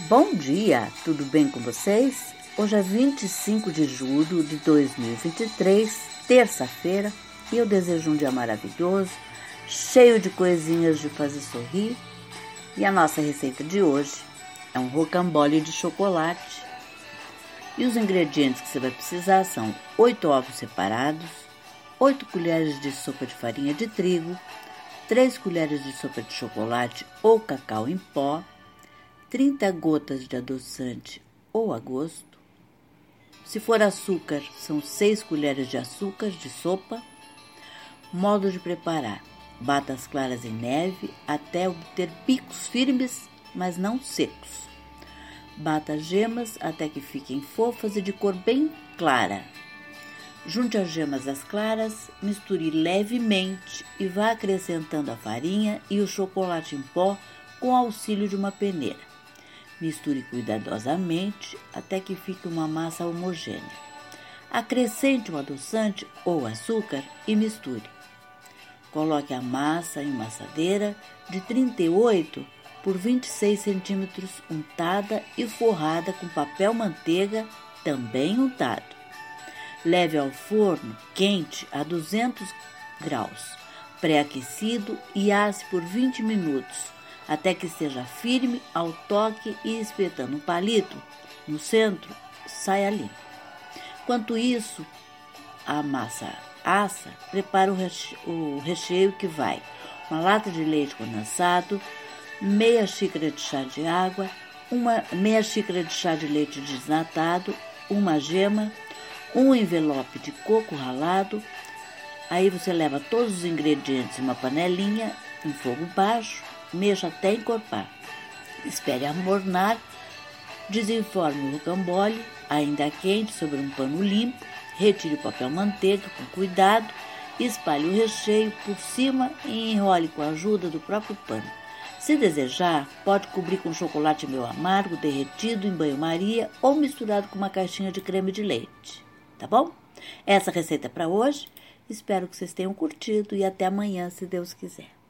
Bom dia, tudo bem com vocês? Hoje é 25 de julho de 2023, terça-feira, e eu desejo um dia maravilhoso, cheio de coisinhas de fazer sorrir. E a nossa receita de hoje é um rocambole de chocolate. E os ingredientes que você vai precisar são 8 ovos separados, 8 colheres de sopa de farinha de trigo, 3 colheres de sopa de chocolate ou cacau em pó, 30 gotas de adoçante ou a gosto. Se for açúcar, são 6 colheres de açúcar de sopa. Modo de preparar: bata as claras em neve até obter picos firmes, mas não secos. Bata as gemas até que fiquem fofas e de cor bem clara. Junte as gemas às claras, misture levemente e vá acrescentando a farinha e o chocolate em pó com auxílio de uma peneira. Misture cuidadosamente até que fique uma massa homogênea. Acrescente o adoçante ou açúcar e misture. Coloque a massa em uma assadeira de 38 por 26 centímetros untada e forrada com papel manteiga também untado. Leve ao forno quente a 200 graus, pré-aquecido e asse por 20 minutos até que esteja firme ao toque e espetando um palito no centro, saia limpo. Enquanto isso, a massa assa, prepara o recheio, o recheio que vai uma lata de leite condensado, meia xícara de chá de água, uma meia xícara de chá de leite desnatado, uma gema, um envelope de coco ralado. Aí você leva todos os ingredientes em uma panelinha em fogo baixo mexa até encorpar. Espere amornar, desenforme o rocambole, ainda quente, sobre um pano limpo, retire o papel manteiga com cuidado, espalhe o recheio por cima e enrole com a ajuda do próprio pano. Se desejar, pode cobrir com chocolate meio amargo, derretido em banho-maria ou misturado com uma caixinha de creme de leite. Tá bom? Essa receita é para hoje. Espero que vocês tenham curtido e até amanhã, se Deus quiser.